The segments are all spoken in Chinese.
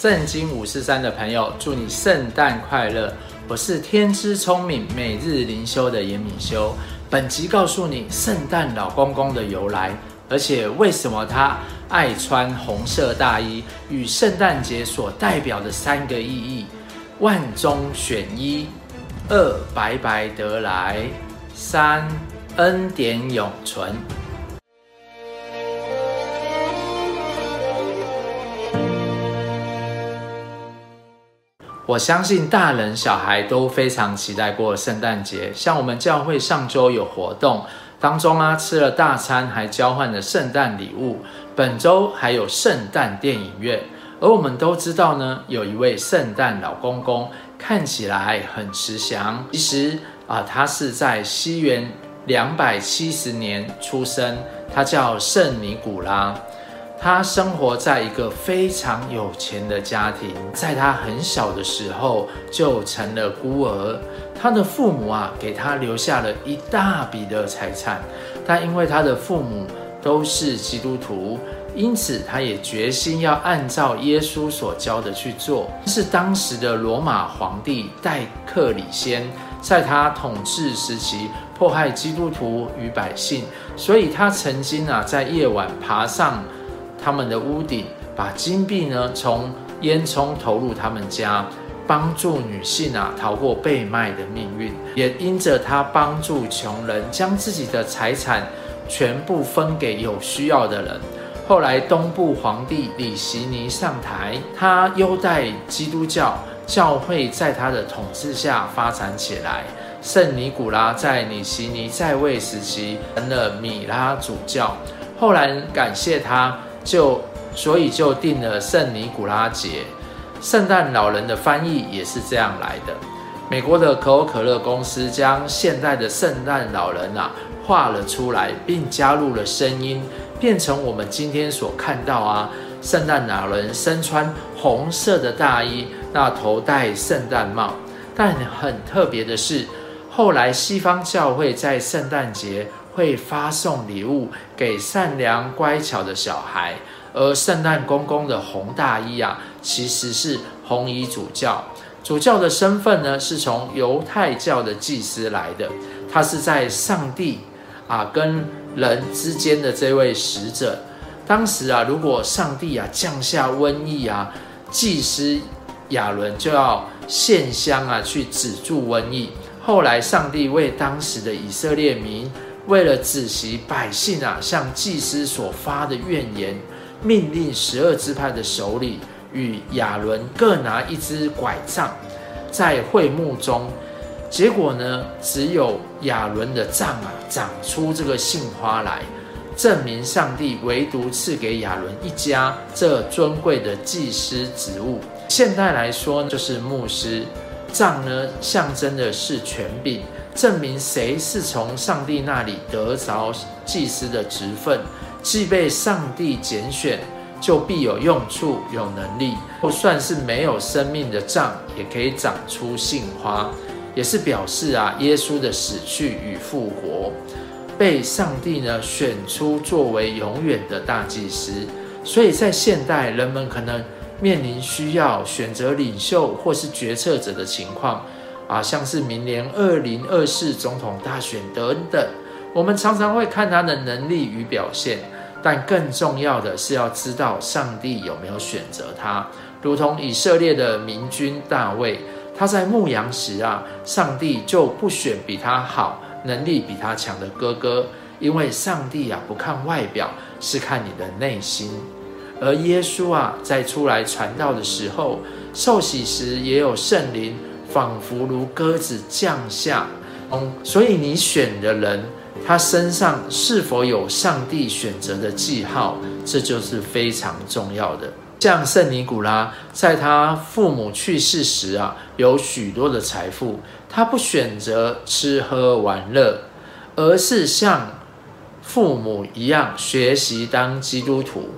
圣经五四三的朋友，祝你圣诞快乐！我是天之聪明每日灵修的严敏修。本集告诉你圣诞老公公的由来，而且为什么他爱穿红色大衣，与圣诞节所代表的三个意义：万中选一，二白白得来，三恩典永存。我相信大人小孩都非常期待过圣诞节，像我们教会上周有活动当中啊，吃了大餐，还交换了圣诞礼物。本周还有圣诞电影院，而我们都知道呢，有一位圣诞老公公看起来很慈祥，其实啊，他是在西元两百七十年出生，他叫圣尼古拉。他生活在一个非常有钱的家庭，在他很小的时候就成了孤儿。他的父母啊，给他留下了一大笔的财产，但因为他的父母都是基督徒，因此他也决心要按照耶稣所教的去做。是当时的罗马皇帝戴克里先，在他统治时期迫害基督徒与百姓，所以他曾经啊，在夜晚爬上。他们的屋顶，把金币呢从烟囱投入他们家，帮助女性啊逃过被卖的命运。也因着他帮助穷人，将自己的财产全部分给有需要的人。后来东部皇帝李希尼上台，他优待基督教，教会在他的统治下发展起来。圣尼古拉在李希尼在位时期成了米拉主教，后来感谢他。就所以就定了圣尼古拉节，圣诞老人的翻译也是这样来的。美国的可口可乐公司将现代的圣诞老人啊画了出来，并加入了声音，变成我们今天所看到啊，圣诞老人身穿红色的大衣，那头戴圣诞帽。但很特别的是，后来西方教会在圣诞节。会发送礼物给善良乖巧的小孩，而圣诞公公的红大衣啊，其实是红衣主教。主教的身份呢，是从犹太教的祭司来的，他是在上帝啊跟人之间的这位使者。当时啊，如果上帝啊降下瘟疫啊，祭司亚伦就要献香啊去止住瘟疫。后来上帝为当时的以色列民。为了止息百姓啊向祭司所发的怨言，命令十二支派的首领与亚伦各拿一支拐杖，在会幕中。结果呢，只有亚伦的杖啊长出这个杏花来，证明上帝唯独赐给亚伦一家这尊贵的祭司职务。现代来说，就是牧师。杖呢，象征的是权柄。证明谁是从上帝那里得着祭司的职分，既被上帝拣选，就必有用处、有能力。就算是没有生命的杖，也可以长出杏花，也是表示啊，耶稣的死去与复活，被上帝呢选出作为永远的大祭司。所以在现代，人们可能面临需要选择领袖或是决策者的情况。啊，像是明年二零二四总统大选等等，我们常常会看他的能力与表现，但更重要的是要知道上帝有没有选择他。如同以色列的明君大卫，他在牧羊时啊，上帝就不选比他好、能力比他强的哥哥，因为上帝啊不看外表，是看你的内心。而耶稣啊，在出来传道的时候，受洗时也有圣灵。仿佛如鸽子降下，嗯，所以你选的人，他身上是否有上帝选择的记号，这就是非常重要的。像圣尼古拉，在他父母去世时啊，有许多的财富，他不选择吃喝玩乐，而是像父母一样学习当基督徒。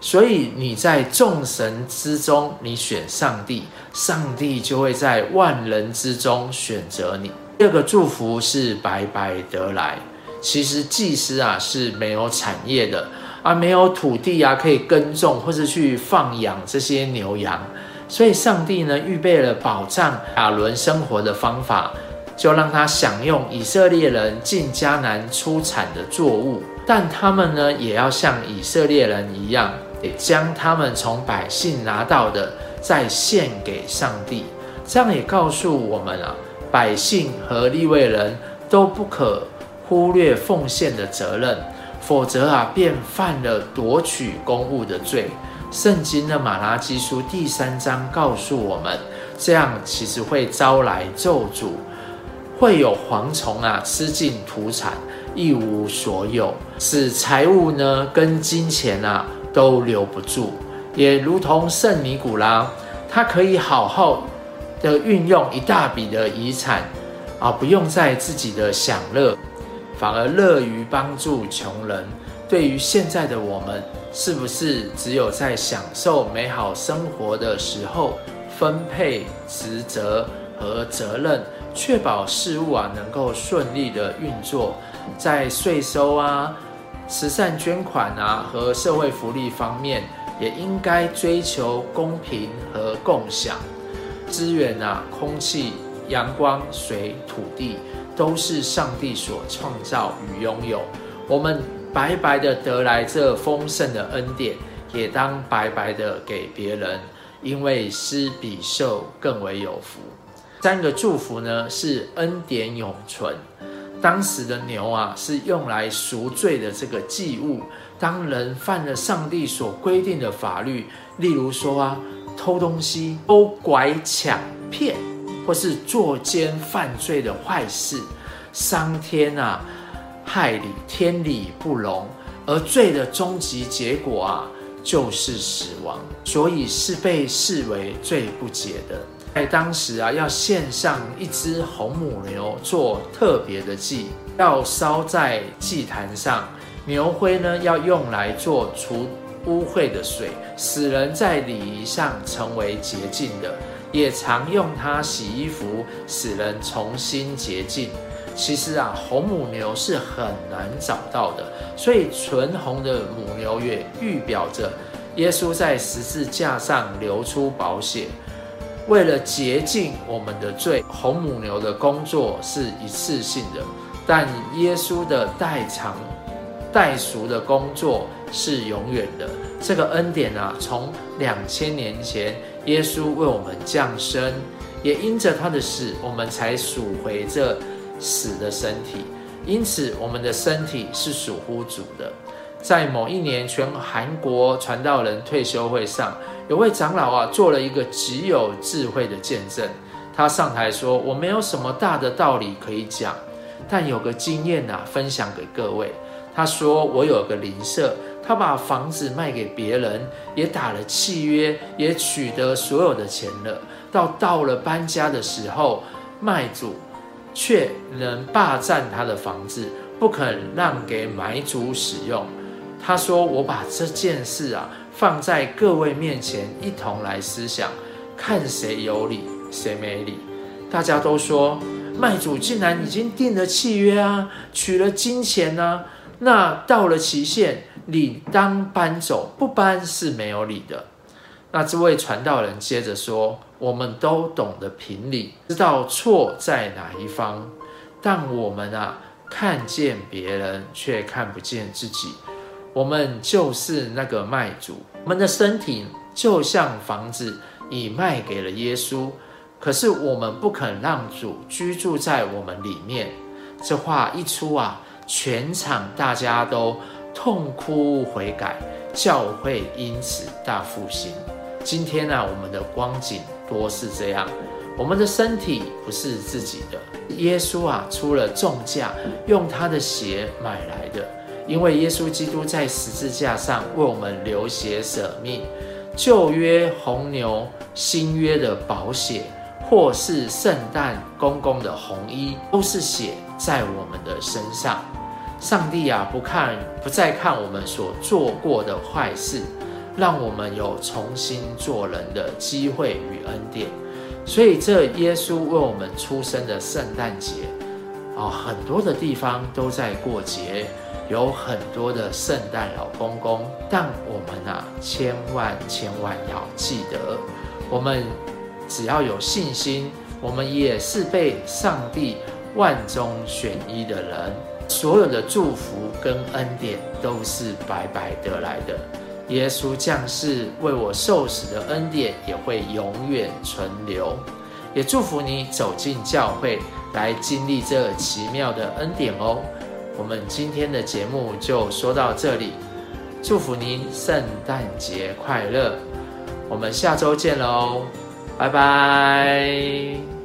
所以你在众神之中，你选上帝，上帝就会在万人之中选择你。第二个祝福是白白得来。其实祭司啊是没有产业的啊，没有土地啊，可以耕种或者去放养这些牛羊，所以上帝呢，预备了保障亚伦生活的方法，就让他享用以色列人进迦南出产的作物，但他们呢，也要像以色列人一样，也将他们从百姓拿到的再献给上帝。这样也告诉我们啊，百姓和利未人都不可忽略奉献的责任。否则啊，便犯了夺取公物的罪。圣经的马拉基书第三章告诉我们，这样其实会招来咒诅，会有蝗虫啊吃尽土产，一无所有，使财物呢跟金钱啊都留不住。也如同圣尼古拉，他可以好好的运用一大笔的遗产啊，不用在自己的享乐。反而乐于帮助穷人。对于现在的我们，是不是只有在享受美好生活的时候，分配职责和责任，确保事物啊能够顺利的运作？在税收啊、慈善捐款啊和社会福利方面，也应该追求公平和共享资源啊，空气、阳光、水、土地。都是上帝所创造与拥有，我们白白的得来这丰盛的恩典，也当白白的给别人，因为施比受更为有福。三个祝福呢，是恩典永存。当时的牛啊，是用来赎罪的这个祭物。当人犯了上帝所规定的法律，例如说啊，偷东西、偷拐抢骗。或是作奸犯罪的坏事，伤天啊，害理，天理不容，而罪的终极结果啊，就是死亡，所以是被视为罪不洁的。在当时啊，要献上一只红母牛做特别的祭，要烧在祭坛上，牛灰呢要用来做除污秽的水，使人在礼仪上成为洁净的。也常用它洗衣服，使人重新洁净。其实啊，红母牛是很难找到的，所以纯红的母牛也预表着耶稣在十字架上流出宝血，为了洁净我们的罪。红母牛的工作是一次性的，但耶稣的代偿、代赎的工作是永远的。这个恩典啊，从两千年前。耶稣为我们降生，也因着他的死，我们才赎回这死的身体。因此，我们的身体是属乎主的。在某一年，全韩国传道人退休会上，有位长老啊，做了一个极有智慧的见证。他上台说：“我没有什么大的道理可以讲，但有个经验啊，分享给各位。”他说：“我有个邻舍。”他把房子卖给别人，也打了契约，也取得所有的钱了。到到了搬家的时候，卖主却能霸占他的房子，不肯让给买主使用。他说：“我把这件事啊放在各位面前，一同来思想，看谁有理，谁没理。”大家都说，卖主竟然已经订了契约啊，取了金钱啊。那到了期限，理当搬走，不搬是没有理的。那这位传道人接着说：“我们都懂得评理，知道错在哪一方，但我们啊，看见别人却看不见自己。我们就是那个卖主，我们的身体就像房子，已卖给了耶稣。可是我们不肯让主居住在我们里面。”这话一出啊。全场大家都痛哭悔改，教会因此大复兴。今天呢、啊，我们的光景多是这样，我们的身体不是自己的，耶稣啊出了重价，用他的血买来的。因为耶稣基督在十字架上为我们流血舍命，旧约红牛，新约的宝血，或是圣诞公公的红衣，都是血在我们的身上。上帝啊，不看，不再看我们所做过的坏事，让我们有重新做人的机会与恩典。所以，这耶稣为我们出生的圣诞节，哦，很多的地方都在过节，有很多的圣诞老公公，但我们啊，千万千万要记得，我们只要有信心，我们也是被上帝万中选一的人，所有的祝福跟恩典都是白白得来的。耶稣降世为我受死的恩典也会永远存留，也祝福你走进教会来经历这奇妙的恩典哦。我们今天的节目就说到这里，祝福您圣诞节快乐，我们下周见喽，拜拜。